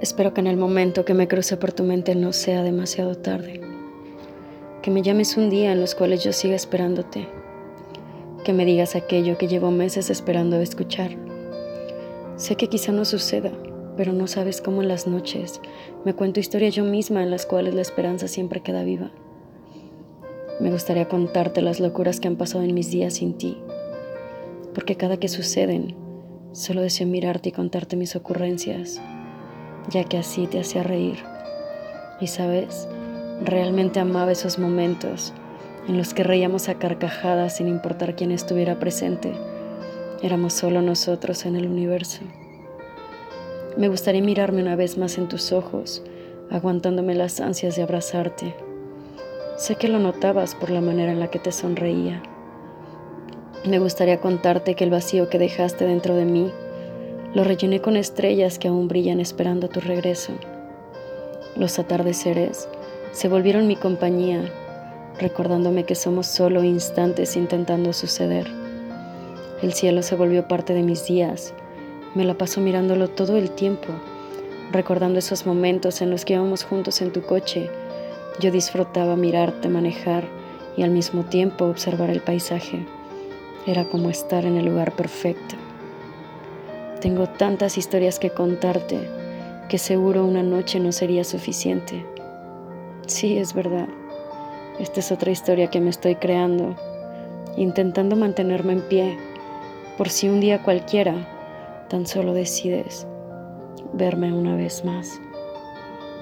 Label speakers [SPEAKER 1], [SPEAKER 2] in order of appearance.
[SPEAKER 1] Espero que en el momento que me cruce por tu mente no sea demasiado tarde. Que me llames un día en los cuales yo siga esperándote. Que me digas aquello que llevo meses esperando escuchar. Sé que quizá no suceda, pero no sabes cómo en las noches me cuento historias yo misma en las cuales la esperanza siempre queda viva. Me gustaría contarte las locuras que han pasado en mis días sin ti, porque cada que suceden, solo deseo mirarte y contarte mis ocurrencias ya que así te hacía reír. Y sabes, realmente amaba esos momentos en los que reíamos a carcajadas sin importar quién estuviera presente. Éramos solo nosotros en el universo. Me gustaría mirarme una vez más en tus ojos, aguantándome las ansias de abrazarte. Sé que lo notabas por la manera en la que te sonreía. Me gustaría contarte que el vacío que dejaste dentro de mí lo rellené con estrellas que aún brillan esperando tu regreso. Los atardeceres se volvieron mi compañía, recordándome que somos solo instantes intentando suceder. El cielo se volvió parte de mis días. Me la paso mirándolo todo el tiempo, recordando esos momentos en los que íbamos juntos en tu coche. Yo disfrutaba mirarte manejar y al mismo tiempo observar el paisaje. Era como estar en el lugar perfecto. Tengo tantas historias que contarte que seguro una noche no sería suficiente. Sí, es verdad. Esta es otra historia que me estoy creando, intentando mantenerme en pie, por si un día cualquiera tan solo decides verme una vez más.